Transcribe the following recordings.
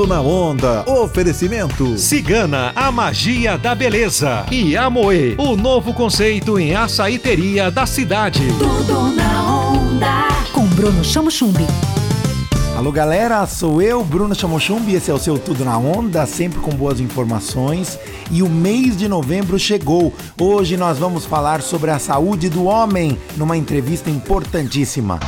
Tudo na onda. Oferecimento. Cigana, a magia da beleza. E Amoe, o novo conceito em açaíteria da cidade. Tudo na onda. Com Bruno Chamo Chumbi. Alô galera, sou eu, Bruno Chamochumbi, esse é o seu Tudo na Onda, sempre com boas informações. E o mês de novembro chegou. Hoje nós vamos falar sobre a saúde do homem numa entrevista importantíssima.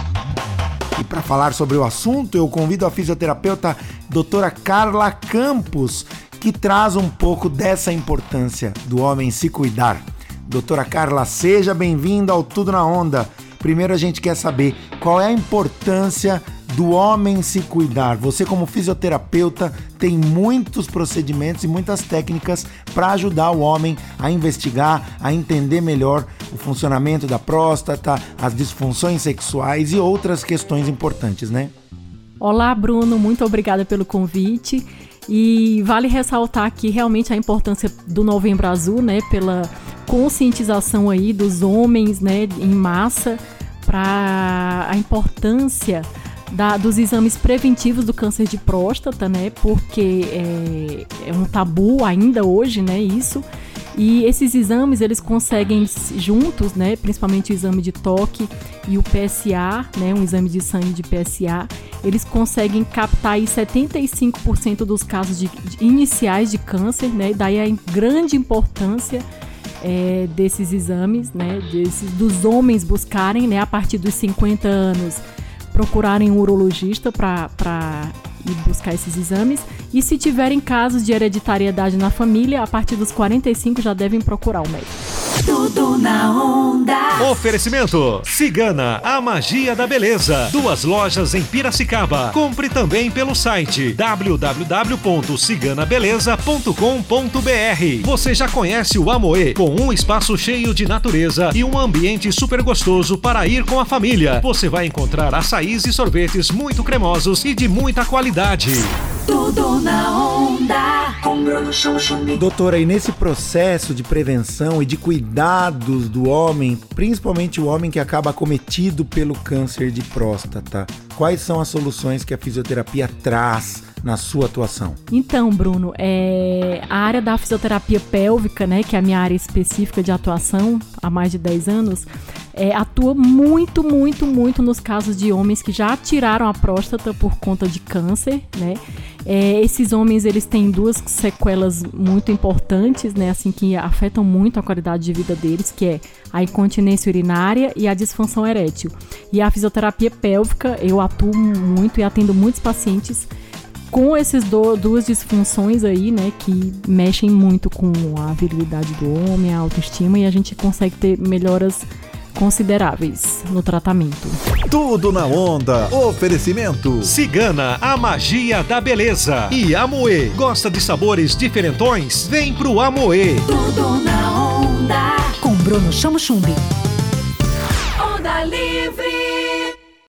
E para falar sobre o assunto, eu convido a fisioterapeuta doutora Carla Campos, que traz um pouco dessa importância do homem se cuidar. Doutora Carla, seja bem-vinda ao Tudo na Onda. Primeiro a gente quer saber qual é a importância do homem se cuidar. Você, como fisioterapeuta, tem muitos procedimentos e muitas técnicas para ajudar o homem a investigar, a entender melhor o funcionamento da próstata, as disfunções sexuais e outras questões importantes, né? Olá, Bruno, muito obrigada pelo convite. E vale ressaltar aqui realmente a importância do Novembro Azul, né, pela conscientização aí dos homens, né, em massa para a importância da, dos exames preventivos do câncer de próstata, né? Porque é, é, um tabu ainda hoje, né? Isso. E esses exames eles conseguem juntos, né? Principalmente o exame de toque e o PSA, né? Um exame de sangue de PSA, eles conseguem captar aí 75% dos casos de, de, iniciais de câncer, né? Daí a grande importância é, desses exames, né? Desses, dos homens buscarem, né? A partir dos 50 anos procurarem um urologista para ir buscar esses exames. E se tiverem casos de hereditariedade na família, a partir dos 45 já devem procurar o médico. Tudo na onda. Oferecimento: Cigana, a magia da beleza. Duas lojas em Piracicaba. Compre também pelo site www.ciganabeleza.com.br. Você já conhece o Amoe, com um espaço cheio de natureza e um ambiente super gostoso para ir com a família. Você vai encontrar açaís e sorvetes muito cremosos e de muita qualidade. Tudo na onda. Doutora, e nesse processo de prevenção e de cuidados do homem, principalmente o homem que acaba acometido pelo câncer de próstata, quais são as soluções que a fisioterapia traz? na sua atuação? Então, Bruno, é, a área da fisioterapia pélvica, né, que é a minha área específica de atuação há mais de 10 anos, é, atua muito, muito, muito nos casos de homens que já tiraram a próstata por conta de câncer, né? É, esses homens eles têm duas sequelas muito importantes, né, assim que afetam muito a qualidade de vida deles, que é a incontinência urinária e a disfunção erétil. E a fisioterapia pélvica, eu atuo muito e atendo muitos pacientes com essas duas disfunções aí, né, que mexem muito com a virilidade do homem, a autoestima e a gente consegue ter melhoras consideráveis no tratamento. Tudo na onda. Oferecimento. Cigana, a magia da beleza. E Amoe. Gosta de sabores diferentões? Vem pro Amoe. Tudo na onda. Com Bruno Chamo Chumbi. Onda livre.